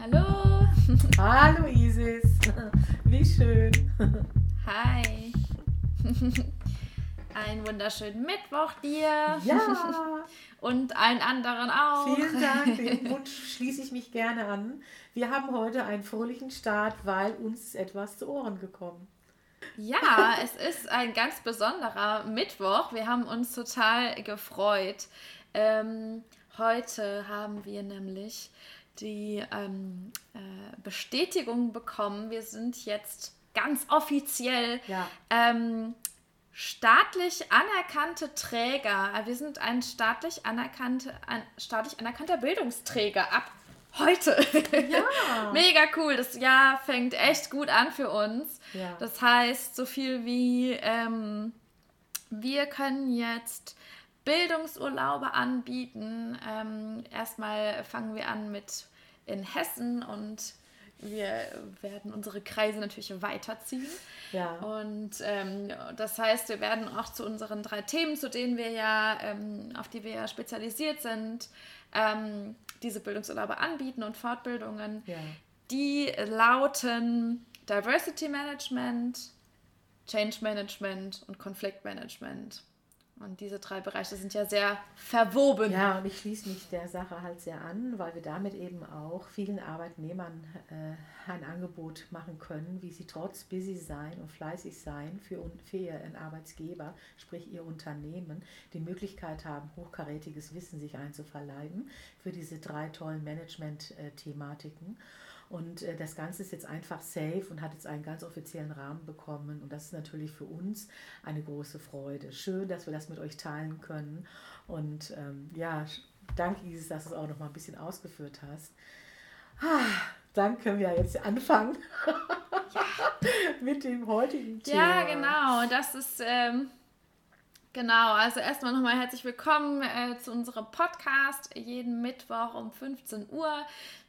Hallo! Hallo Isis! Wie schön! Hi! Einen wunderschönen Mittwoch dir! Ja! Und allen anderen auch! Vielen Dank, den Wunsch schließe ich mich gerne an. Wir haben heute einen fröhlichen Start, weil uns etwas zu Ohren gekommen. Ja, es ist ein ganz besonderer Mittwoch. Wir haben uns total gefreut. Ähm, heute haben wir nämlich die ähm, äh, Bestätigung bekommen. Wir sind jetzt ganz offiziell Ja. ähm, staatlich anerkannte Träger. Äh, Wir sind ein staatlich, anerkannte, ein staatlich anerkannter Bildungsträger ab heute. Ja. Mega cool. Das Jahr fängt echt gut an für uns. Ja. Das heißt, so viel wie ähm, wir können jetzt Bildungsurlaube anbieten. Ähm, erstmal fangen wir an mit in Hessen und wir werden unsere Kreise natürlich weiterziehen. Ja. Und ähm, das heißt, wir werden auch zu unseren drei Themen, zu denen wir ja, ähm, auf die wir ja spezialisiert sind, ähm, diese Bildungsurlaube anbieten und Fortbildungen. Ja. Die lauten Diversity Management, Change Management und Konfliktmanagement. Und diese drei Bereiche sind ja sehr verwoben. Ja, und ich schließe mich der Sache halt sehr an, weil wir damit eben auch vielen Arbeitnehmern äh, ein Angebot machen können, wie sie trotz busy sein und fleißig sein für, für ihren Arbeitsgeber, sprich ihr Unternehmen, die Möglichkeit haben, hochkarätiges Wissen sich einzuverleiben für diese drei tollen Management-Thematiken. Und äh, das Ganze ist jetzt einfach safe und hat jetzt einen ganz offiziellen Rahmen bekommen. Und das ist natürlich für uns eine große Freude. Schön, dass wir das mit euch teilen können. Und ähm, ja, danke Isis, dass du es auch noch mal ein bisschen ausgeführt hast. Ah, dann können wir jetzt anfangen mit dem heutigen Thema. Ja, genau. Das ist ähm, genau. Also erstmal nochmal herzlich willkommen äh, zu unserem Podcast jeden Mittwoch um 15 Uhr.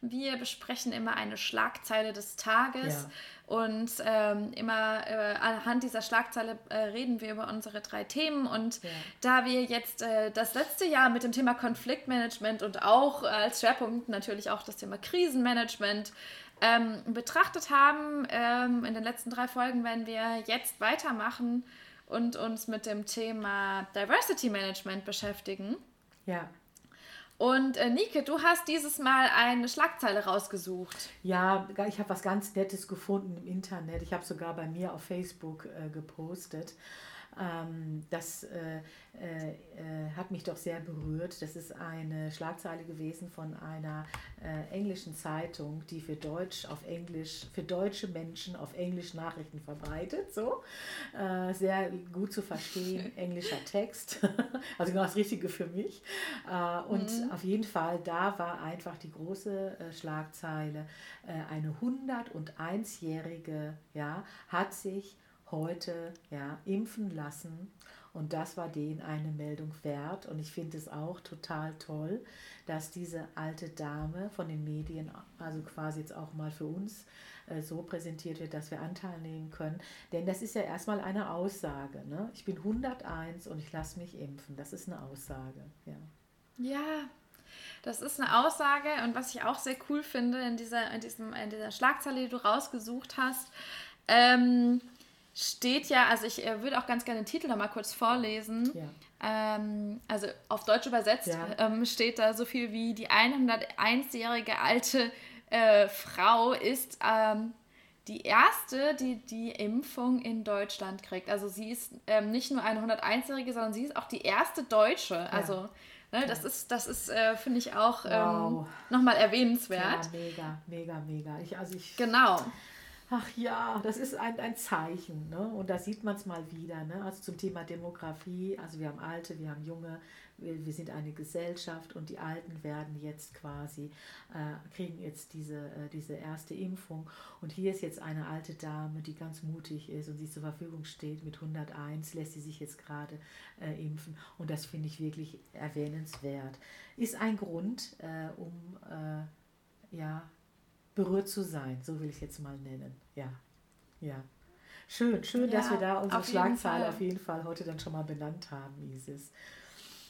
Wir besprechen immer eine Schlagzeile des Tages. Ja. Und ähm, immer äh, anhand dieser Schlagzeile äh, reden wir über unsere drei Themen. Und Ja. da wir jetzt äh, das letzte Jahr mit dem Thema Konfliktmanagement und auch äh, als Schwerpunkt natürlich auch das Thema Krisenmanagement ähm, betrachtet haben, ähm, in den letzten drei Folgen werden wir jetzt weitermachen und uns mit dem Thema Diversity Management beschäftigen. Ja. Und äh, Nike, du hast dieses Mal eine Schlagzeile rausgesucht. Ja, ich habe was ganz Nettes gefunden im Internet. Ich habe sogar bei mir auf Facebook äh, gepostet. Ähm, das äh, äh, äh, hat mich doch sehr berührt. Das ist eine Schlagzeile gewesen von einer äh, englischen Zeitung, die für Deutsch auf Englisch, für deutsche Menschen auf Englisch Nachrichten verbreitet. So. Äh, sehr gut zu verstehen, englischer Text. also genau das Richtige für mich. Äh, und auf jeden Fall, da war einfach die große Schlagzeile, eine 101-Jährige ja, hat sich heute ja, impfen lassen. Und das war denen eine Meldung wert. Und ich finde es auch total toll, dass diese alte Dame von den Medien, also quasi jetzt auch mal für uns, äh, so präsentiert wird, dass wir Anteil nehmen können. Denn das ist ja erstmal eine Aussage. Ne? Ich bin 101 und ich lasse mich impfen. Das ist eine Aussage. Ja. Ja, das ist eine Aussage und was ich auch sehr cool finde in dieser, in diesem, in dieser Schlagzeile, die du rausgesucht hast, ähm, steht ja, also ich äh, würde auch ganz gerne den Titel noch mal kurz vorlesen. Ja. Ähm, also auf Deutsch übersetzt Ja. ähm, steht da so viel wie die 101-jährige alte äh, Frau ist ähm, die erste, die die Impfung in Deutschland kriegt. Also sie ist ähm, nicht nur eine 101-jährige, sondern sie ist auch die erste Deutsche. Also ne, das ist, das ist, äh, finde ich auch ähm, Wow. nochmal Ja, erwähnenswert. mega, mega, mega. Ich, also ich, Genau. Ach ja, das ist ein, ein Zeichen. Ne? Und da sieht man es mal wieder. Ne? Also zum Thema Demografie, also wir haben Alte, wir haben Junge, wir, wir sind eine Gesellschaft und die Alten werden jetzt quasi, äh, kriegen jetzt diese, äh, diese erste Impfung. Und hier ist jetzt eine alte Dame, die ganz mutig ist und sie zur Verfügung steht mit 101, lässt sie sich jetzt gerade äh, impfen. Und das finde ich wirklich erwähnenswert. Ist ein Grund, äh, um äh, berührt zu sein, so will ich es jetzt mal nennen. Ja, ja. Schön, schön, ja, dass wir da unsere Schlagzeile auf jeden Fall heute dann schon mal benannt haben, Isis.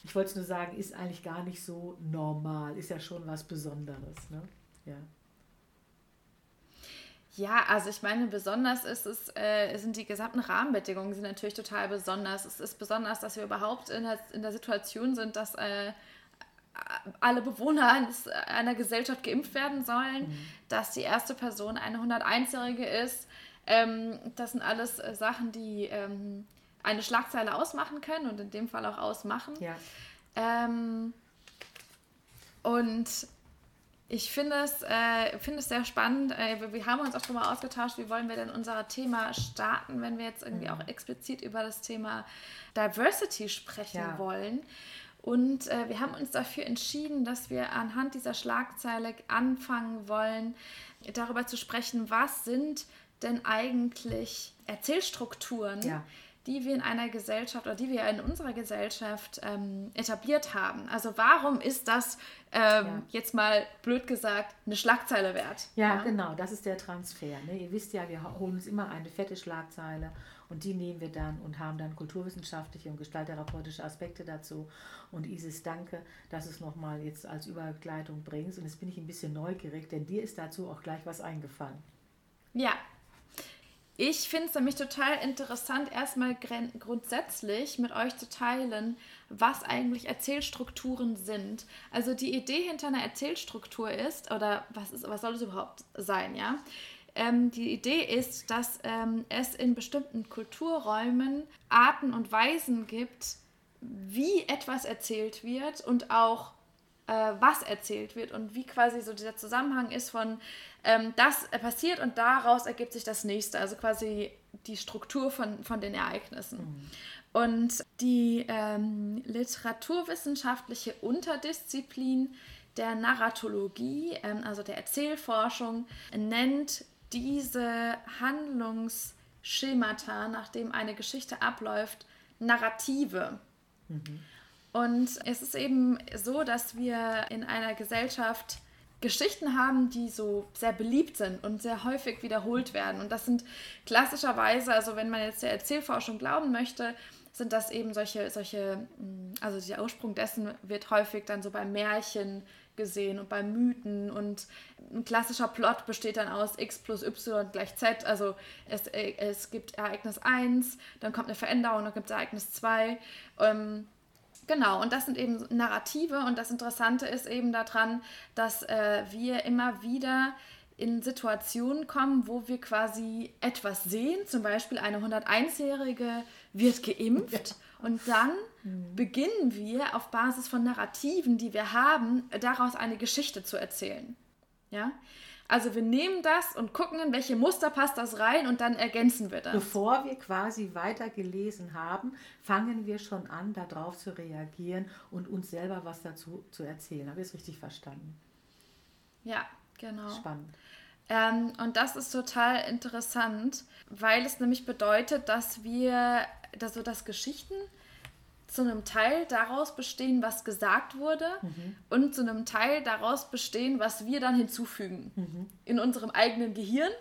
Ich wollte nur sagen, ist eigentlich gar nicht so normal, ist ja schon was Besonderes, ne? Ja. Ja, also ich meine, besonders ist es, äh, sind die gesamten Rahmenbedingungen sind natürlich total besonders. Es ist besonders, dass wir überhaupt in der, in der Situation sind, dass äh, alle Bewohner einer Gesellschaft geimpft werden sollen, mhm. dass die erste Person eine 101-Jährige ist. Ähm, das sind alles äh, Sachen, die ähm, eine Schlagzeile ausmachen können und in dem Fall auch ausmachen. Ja. Ähm, und ich finde es, äh, find es sehr spannend. Äh, wir haben uns auch schon mal ausgetauscht, wie wollen wir denn unser Thema starten, wenn wir jetzt irgendwie mhm. auch explizit über das Thema Diversity sprechen ja. wollen. Und äh, wir haben uns dafür entschieden, dass wir anhand dieser Schlagzeile anfangen wollen, darüber zu sprechen, was sind denn eigentlich Erzählstrukturen, ja die wir in einer Gesellschaft oder die wir in unserer Gesellschaft ähm, etabliert haben. Also warum ist das ähm, ja. jetzt mal blöd gesagt eine Schlagzeile wert? Ja, ja, genau, das ist der Transfer. Ne? Ihr wisst ja, wir holen uns immer eine fette Schlagzeile und die nehmen wir dann und haben dann kulturwissenschaftliche und gestalttherapeutische Aspekte dazu. Und Isis, danke, dass du es nochmal jetzt als Übergleitung bringst. Und jetzt bin ich ein bisschen neugierig, denn dir ist dazu auch gleich was eingefallen. Ja, ich finde es nämlich total interessant, erstmal grundsätzlich mit euch zu teilen, was eigentlich Erzählstrukturen sind. Also die Idee hinter einer Erzählstruktur ist, oder was, ist, was soll es überhaupt sein, ja? Ähm, die Idee ist, dass ähm, es in bestimmten Kulturräumen Arten und Weisen gibt, wie etwas erzählt wird und auch was erzählt wird und wie quasi so dieser Zusammenhang ist von ähm, das passiert und daraus ergibt sich das nächste, also quasi die Struktur von, von den Ereignissen. Mhm. Und die ähm, literaturwissenschaftliche Unterdisziplin der Narratologie, ähm, also der Erzählforschung, nennt diese Handlungsschemata, nachdem eine Geschichte abläuft, Narrative. Mhm. Und es ist eben so, dass wir in einer Gesellschaft Geschichten haben, die so sehr beliebt sind und sehr häufig wiederholt werden. Und das sind klassischerweise, also wenn man jetzt der Erzählforschung glauben möchte, sind das eben solche, solche, mm, also der Ursprung dessen wird häufig dann so bei Märchen gesehen und bei Mythen. Und ein klassischer Plot besteht dann aus x plus y gleich z, also es, äh, es gibt Ereignis 1, dann kommt eine Veränderung, dann gibt es Ereignis 2 ähm, Genau, und das sind eben Narrative und das Interessante ist eben daran, dass äh, wir immer wieder in Situationen kommen, wo wir quasi etwas sehen, zum Beispiel eine 101-Jährige wird geimpft ja. und dann mhm. beginnen wir auf Basis von Narrativen, die wir haben, daraus eine Geschichte zu erzählen. Ja? Also wir nehmen das und gucken, in welche Muster passt das rein und dann ergänzen wir das. Bevor wir quasi weiter gelesen haben, fangen wir schon an, darauf zu reagieren und uns selber was dazu zu erzählen. Habe ich es richtig verstanden? Ja, genau. Spannend. Ähm, und das ist total interessant, weil es nämlich bedeutet, dass wir, also dass Geschichten zu einem Teil daraus bestehen, was gesagt wurde mhm. und zu einem Teil daraus bestehen, was wir dann hinzufügen mhm. in unserem eigenen Gehirn.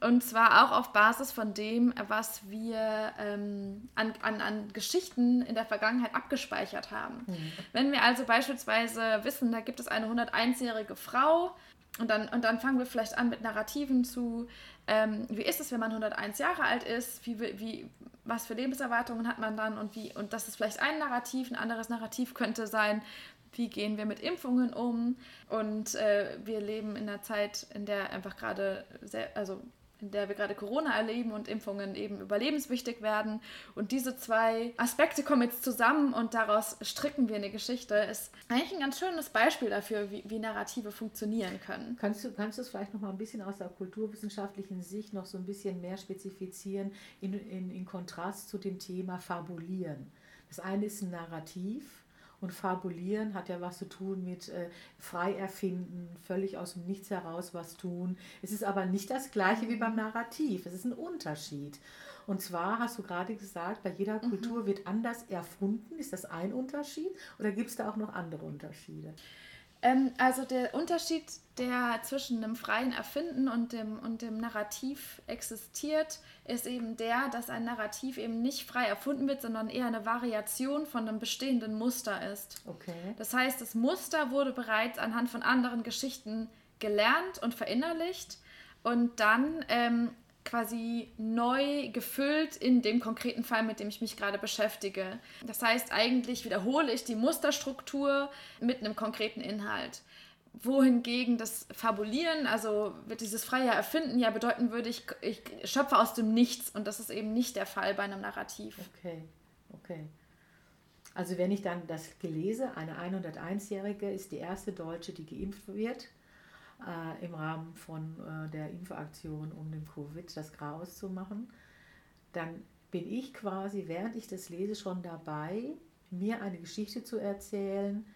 Und zwar auch auf Basis von dem, was wir ähm, an, an, an Geschichten in der Vergangenheit abgespeichert haben. Mhm. Wenn wir also beispielsweise wissen, da gibt es eine 101-jährige Frau, und dann, und dann fangen wir vielleicht an mit Narrativen zu, ähm, wie ist es, wenn man 101 Jahre alt ist, wie, wie, was für Lebenserwartungen hat man dann? Und wie, und das ist vielleicht ein Narrativ, ein anderes Narrativ könnte sein, wie gehen wir mit Impfungen um? Und äh, wir leben in einer Zeit, in der einfach gerade sehr, also in der wir gerade Corona erleben und Impfungen eben überlebenswichtig werden. Und diese zwei Aspekte kommen jetzt zusammen und daraus stricken wir eine Geschichte. Ist eigentlich ein ganz schönes Beispiel dafür, wie, wie Narrative funktionieren können. Kannst du, kannst du es vielleicht noch mal ein bisschen aus der kulturwissenschaftlichen Sicht noch so ein bisschen mehr spezifizieren in, in, in Kontrast zu dem Thema Fabulieren? Das eine ist ein Narrativ und Fabulieren hat ja was zu tun mit äh, frei erfinden, völlig aus dem Nichts heraus was tun. Es ist aber nicht das gleiche wie beim Narrativ. Es ist ein Unterschied. Und zwar hast du gerade gesagt, bei jeder mhm. Kultur wird anders erfunden. Ist das ein Unterschied oder gibt es da auch noch andere Unterschiede? Ähm, also der Unterschied, der zwischen dem freien Erfinden und dem, und dem Narrativ existiert, ist eben der, dass ein Narrativ eben nicht frei erfunden wird, sondern eher eine Variation von einem bestehenden Muster ist. Okay. Das heißt, das Muster wurde bereits anhand von anderen Geschichten gelernt und verinnerlicht und dann ähm, quasi neu gefüllt in dem konkreten Fall, mit dem ich mich gerade beschäftige. Das heißt, eigentlich wiederhole ich die Musterstruktur mit einem konkreten Inhalt. Wohingegen das Fabulieren, also wird dieses freie Erfinden ja bedeuten würde, ich, ich schöpfe aus dem Nichts und das ist eben nicht der Fall bei einem Narrativ. Okay, okay. Also wenn ich dann das gelese, eine 101-Jährige ist die erste Deutsche, die geimpft wird, äh, im Rahmen von äh, der Impfaktion, um dem Covid das Chaos zu machen, dann bin ich quasi, während ich das lese, schon dabei, mir eine Geschichte zu erzählen,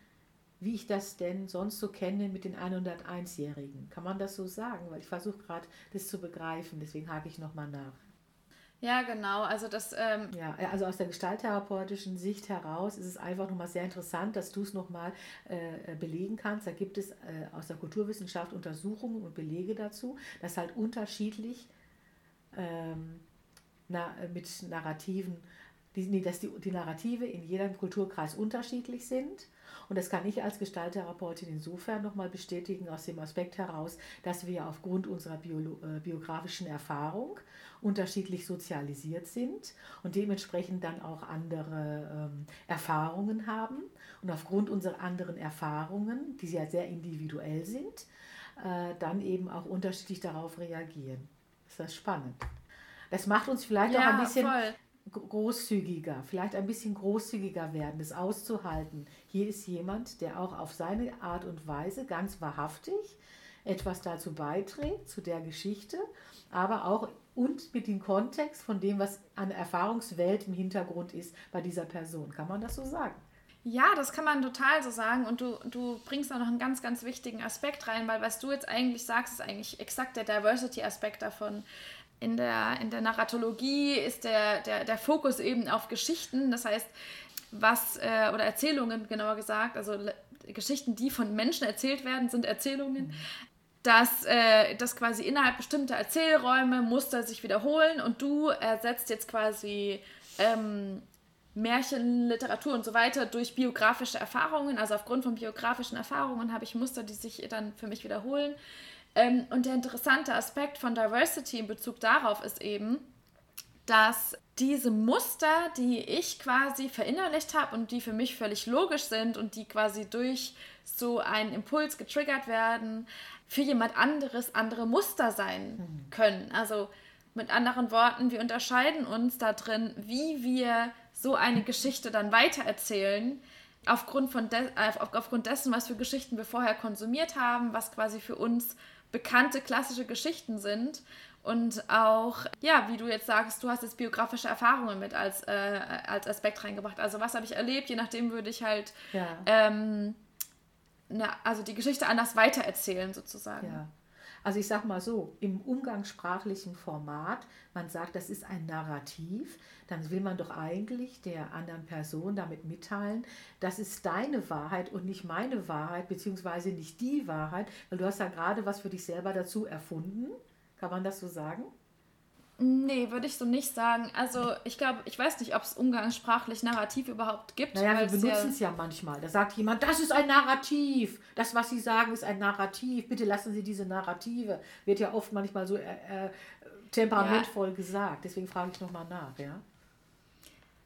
wie ich das denn sonst so kenne mit den 101-Jährigen. Kann man das so sagen? Weil ich versuche gerade, das zu begreifen, deswegen hake ich nochmal nach. Ja, genau. Also das. Ähm ja, also aus der gestalttherapeutischen Sicht heraus ist es einfach nochmal sehr interessant, dass du es nochmal äh, belegen kannst. Da gibt es äh, aus der Kulturwissenschaft Untersuchungen und Belege dazu, dass halt unterschiedlich ähm, na, mit Narrativen, die, dass die, die Narrative in jedem Kulturkreis unterschiedlich sind und das kann ich als Gestalttherapeutin insofern nochmal bestätigen aus dem Aspekt heraus, dass wir aufgrund unserer Bio, äh, biografischen Erfahrung unterschiedlich sozialisiert sind und dementsprechend dann auch andere ähm, Erfahrungen haben. Und aufgrund unserer anderen Erfahrungen, die ja sehr individuell sind, äh, dann eben auch unterschiedlich darauf reagieren. Ist das spannend. Das macht uns vielleicht ja, auch ein bisschen voll großzügiger, vielleicht ein bisschen großzügiger werden, das auszuhalten. Hier ist jemand, der auch auf seine Art und Weise ganz wahrhaftig etwas dazu beiträgt, zu der Geschichte, aber auch und mit dem Kontext von dem, was an Erfahrungswelt im Hintergrund ist bei dieser Person. Kann man das so sagen? Ja, das kann man total so sagen. Und du, du bringst da noch einen ganz, ganz wichtigen Aspekt rein, weil was du jetzt eigentlich sagst, ist eigentlich exakt der Diversity-Aspekt davon in der, in der Narratologie ist der, der, der Fokus eben auf Geschichten, das heißt, was, äh, oder Erzählungen genauer gesagt, also Geschichten, die von Menschen erzählt werden, sind Erzählungen, dass, äh, dass quasi innerhalb bestimmter Erzählräume Muster sich wiederholen und du ersetzt jetzt quasi ähm, Märchen, Literatur und so weiter durch biografische Erfahrungen. Also aufgrund von biografischen Erfahrungen habe ich Muster, die sich dann für mich wiederholen. Ähm, und der interessante Aspekt von Diversity in Bezug darauf ist eben, dass diese Muster, die ich quasi verinnerlicht habe und die für mich völlig logisch sind und die quasi durch so einen Impuls getriggert werden, für jemand anderes andere Muster sein mhm. können. Also mit anderen Worten, wir unterscheiden uns da drin, wie wir so eine Geschichte dann weitererzählen, aufgrund, von de aufgrund dessen, was für Geschichten wir vorher konsumiert haben, was quasi für uns bekannte klassische Geschichten sind und auch, ja, wie du jetzt sagst, du hast jetzt biografische Erfahrungen mit als, äh, als Aspekt reingebracht. Also was habe ich erlebt, je nachdem würde ich halt ja. ähm, na, also die Geschichte anders weitererzählen sozusagen. Ja. Also ich sage mal so, im umgangssprachlichen Format, man sagt, das ist ein Narrativ, dann will man doch eigentlich der anderen Person damit mitteilen, das ist deine Wahrheit und nicht meine Wahrheit, beziehungsweise nicht die Wahrheit, weil du hast ja gerade was für dich selber dazu erfunden. Kann man das so sagen? Nee, würde ich so nicht sagen. Also ich glaube, ich weiß nicht, ob es umgangssprachlich Narrativ überhaupt gibt. Naja, wir benutzen es ja, ja manchmal. Da sagt jemand, das ist ein Narrativ. Das, was Sie sagen, ist ein Narrativ. Bitte lassen Sie diese Narrative. Wird ja oft manchmal so äh, äh, temperamentvoll ja. gesagt. Deswegen frage ich nochmal nach, ja.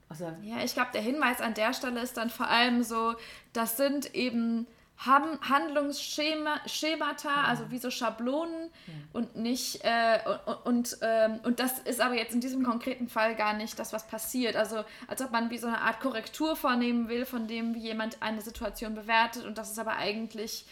Also, ja, ich glaube, der Hinweis an der Stelle ist dann vor allem so, das sind eben haben Handlungsschemata, also wie so Schablonen ja. und nicht äh, und, und, ähm, und das ist aber jetzt in diesem konkreten Fall gar nicht das, was passiert. Also als ob man wie so eine Art Korrektur vornehmen will, von dem wie jemand eine Situation bewertet und das ist aber eigentlich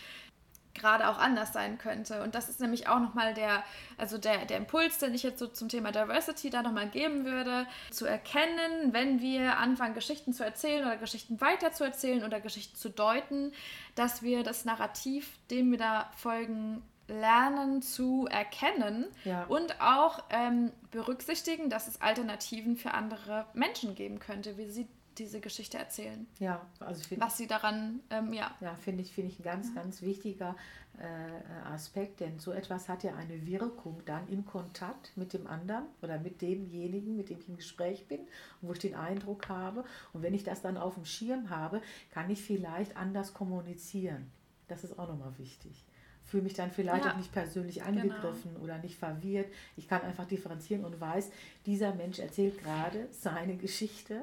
gerade auch anders sein könnte. Und das ist nämlich auch nochmal der, also der, der Impuls, den ich jetzt so zum Thema Diversity da nochmal geben würde, zu erkennen, wenn wir anfangen, Geschichten zu erzählen oder Geschichten weiterzuerzählen oder Geschichten zu deuten, dass wir das Narrativ, dem wir da folgen, lernen zu erkennen ja. und auch ähm, berücksichtigen, dass es Alternativen für andere Menschen geben könnte, wie sie diese Geschichte erzählen. Ja, also was sie daran, ähm, ja. Ja, finde ich, finde ich ein ganz, mhm. ganz wichtiger äh, Aspekt, denn so etwas hat ja eine Wirkung dann im Kontakt mit dem anderen oder mit demjenigen, mit dem ich im Gespräch bin wo ich den Eindruck habe. Und wenn ich das dann auf dem Schirm habe, kann ich vielleicht anders kommunizieren. Das ist auch nochmal wichtig fühle mich dann vielleicht ja. auch nicht persönlich angegriffen genau. oder nicht verwirrt. Ich kann einfach differenzieren und weiß, dieser Mensch erzählt gerade seine Geschichte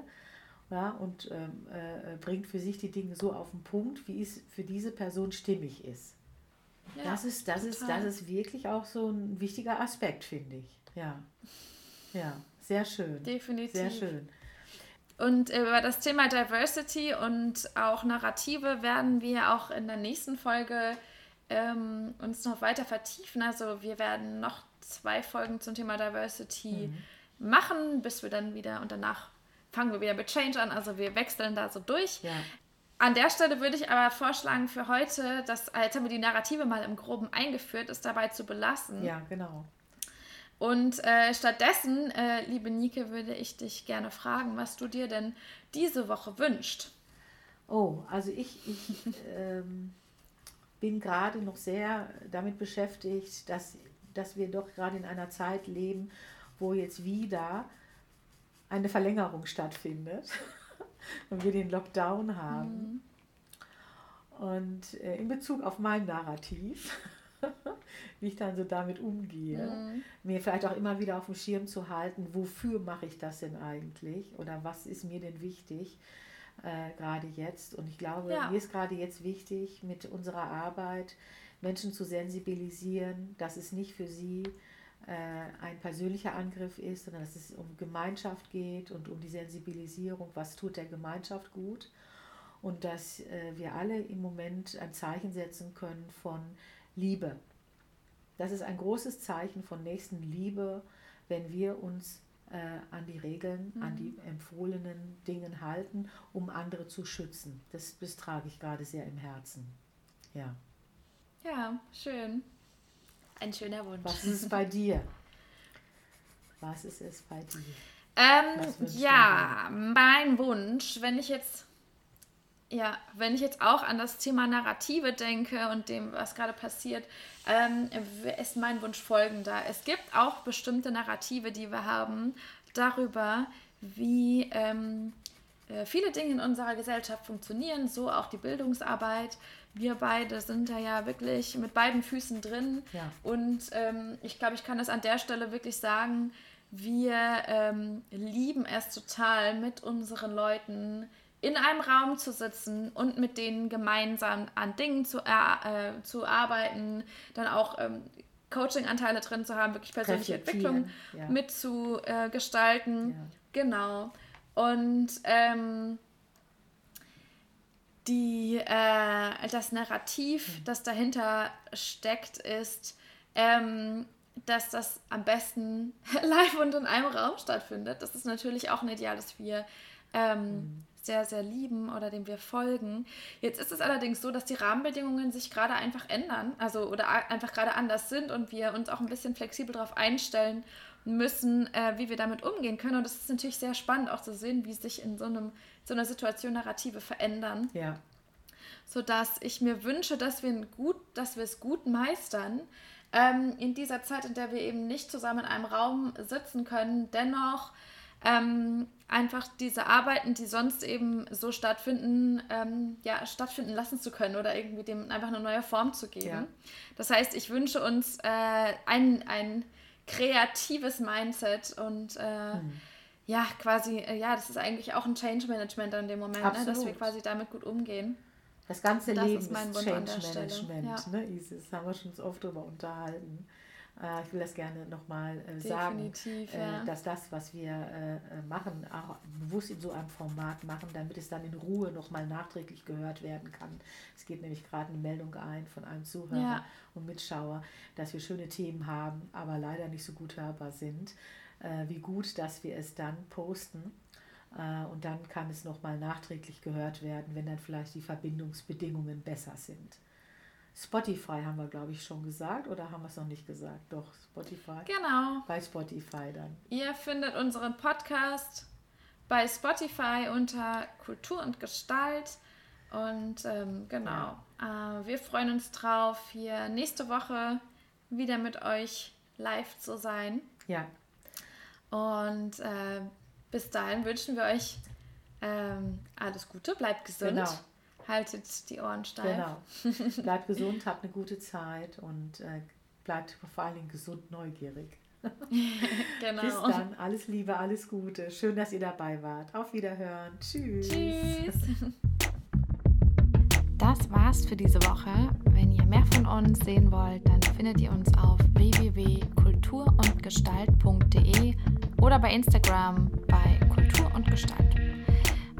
ja, und ähm, äh, bringt für sich die Dinge so auf den Punkt, wie es für diese Person stimmig ist. Ja, das, ist, das, ist, das ist wirklich auch so ein wichtiger Aspekt, finde ich. Ja. Ja, sehr schön. Definitiv. Sehr schön. Und über das Thema Diversity und auch Narrative werden wir auch in der nächsten Folge ähm, uns noch weiter vertiefen. Also wir werden noch zwei Folgen zum Thema Diversity mhm. machen, bis wir dann wieder und danach fangen wir wieder mit Change an. Also wir wechseln da so durch. Ja. An der Stelle würde ich aber vorschlagen für heute, dass, jetzt haben wir die Narrative mal im Groben eingeführt, es dabei zu belassen. Ja, genau. Und äh, stattdessen, äh, liebe Nike, würde ich dich gerne fragen, was du dir denn diese Woche wünschst. Oh, also ich, ich ähm, bin gerade noch sehr damit beschäftigt, dass, dass wir doch gerade in einer Zeit leben, wo jetzt wieder eine Verlängerung stattfindet und wir den Lockdown haben. Mhm. Und äh, in Bezug auf mein Narrativ, wie ich dann so damit umgehe, mhm. mir vielleicht auch immer wieder auf dem Schirm zu halten, wofür mache ich das denn eigentlich oder was ist mir denn wichtig, äh, gerade jetzt. Und ich glaube, ja. mir ist gerade jetzt wichtig, mit unserer Arbeit Menschen zu sensibilisieren, dass es nicht für sie äh, ein persönlicher Angriff ist, sondern dass es um Gemeinschaft geht und um die Sensibilisierung, was tut der Gemeinschaft gut. Und dass äh, wir alle im Moment ein Zeichen setzen können von Liebe. Das ist ein großes Zeichen von Nächstenliebe, wenn wir uns äh, an die Regeln, mhm. an die empfohlenen Dingen halten, um andere zu schützen. Das, das trage ich gerade sehr im Herzen. Ja. Ja, schön. Ein schöner Wunsch. Was ist es bei dir? Was ist es bei dir? Ähm, ja, mein Wunsch, wenn ich jetzt ja, wenn ich jetzt auch an das Thema Narrative denke und dem, was gerade passiert, ähm, ist mein Wunsch folgender. Es gibt auch bestimmte Narrative, die wir haben darüber, wie ähm, äh, viele Dinge in unserer Gesellschaft funktionieren, so auch die Bildungsarbeit. Wir beide sind da ja wirklich mit beiden Füßen drin. Ja. Und ähm, ich glaube, ich kann das an der Stelle wirklich sagen, wir ähm, lieben es total, mit unseren Leuten in einem Raum zu sitzen und mit denen gemeinsam an Dingen zu, äh, zu arbeiten, dann auch ähm, Coaching-Anteile drin zu haben, wirklich persönliche Entwicklung ja. mitzugestalten. Äh, ja. Genau. Und ähm, die, äh, das Narrativ, mhm. das dahinter steckt, ist, ähm, dass das am besten live und in einem Raum stattfindet. Das ist natürlich auch ein Ideal, das wir ähm, mhm sehr, sehr lieben oder dem wir folgen. Jetzt ist es allerdings so, dass die Rahmenbedingungen sich gerade einfach ändern, also oder einfach gerade anders sind und wir uns auch ein bisschen flexibel darauf einstellen müssen, äh, wie wir damit umgehen können. Und es ist natürlich sehr spannend auch zu sehen, wie sich in so, einem, so einer Situation Narrative verändern. Ja. Sodass ich mir wünsche, dass wir, gut, dass wir es gut meistern, ähm, in dieser Zeit, in der wir eben nicht zusammen in einem Raum sitzen können, dennoch ähm, einfach diese Arbeiten, die sonst eben so stattfinden, ähm, ja, stattfinden lassen zu können oder irgendwie dem einfach eine neue Form zu geben. Ja. Das heißt, ich wünsche uns äh, ein, ein kreatives Mindset und äh, hm. ja, quasi, äh, ja, das ist eigentlich auch ein Change Management an dem Moment, ne, dass wir quasi damit gut umgehen. Das ganze das Leben ist, ist Change Management, ja. ne, Isis, haben wir schon oft darüber unterhalten. Äh, ich will das gerne nochmal äh, sagen, äh, ja. dass das, was wir äh, machen, auch bewusst in so einem Format machen, damit es dann in Ruhe nochmal nachträglich gehört werden kann. Es geht nämlich gerade eine Meldung ein von einem Zuhörer ja. und Mitschauer, dass wir schöne Themen haben, aber leider nicht so gut hörbar sind. Wie gut, dass wir es dann posten. Und dann kann es nochmal nachträglich gehört werden, wenn dann vielleicht die Verbindungsbedingungen besser sind. Spotify haben wir, glaube ich, schon gesagt oder haben wir es noch nicht gesagt? Doch, Spotify. Genau. Bei Spotify dann. Ihr findet unseren Podcast bei Spotify unter Kultur und Gestalt. Und ähm, genau, ja. äh, wir freuen uns drauf, hier nächste Woche wieder mit euch live zu sein. Ja. Und äh, bis dahin wünschen wir euch ähm, alles Gute, bleibt gesund. Genau haltet die Ohren steif. Genau. Bleibt gesund, habt eine gute Zeit und äh, bleibt vor allen Dingen gesund neugierig. genau. Bis dann. Alles Liebe, alles Gute. Schön, dass ihr dabei wart. Auf Wiederhören. Tschüss. Tschüss. Das war's für diese Woche. Wenn ihr mehr von uns sehen wollt, dann findet ihr uns auf www.kulturundgestalt.de oder bei Instagram bei Kultur und Gestalt.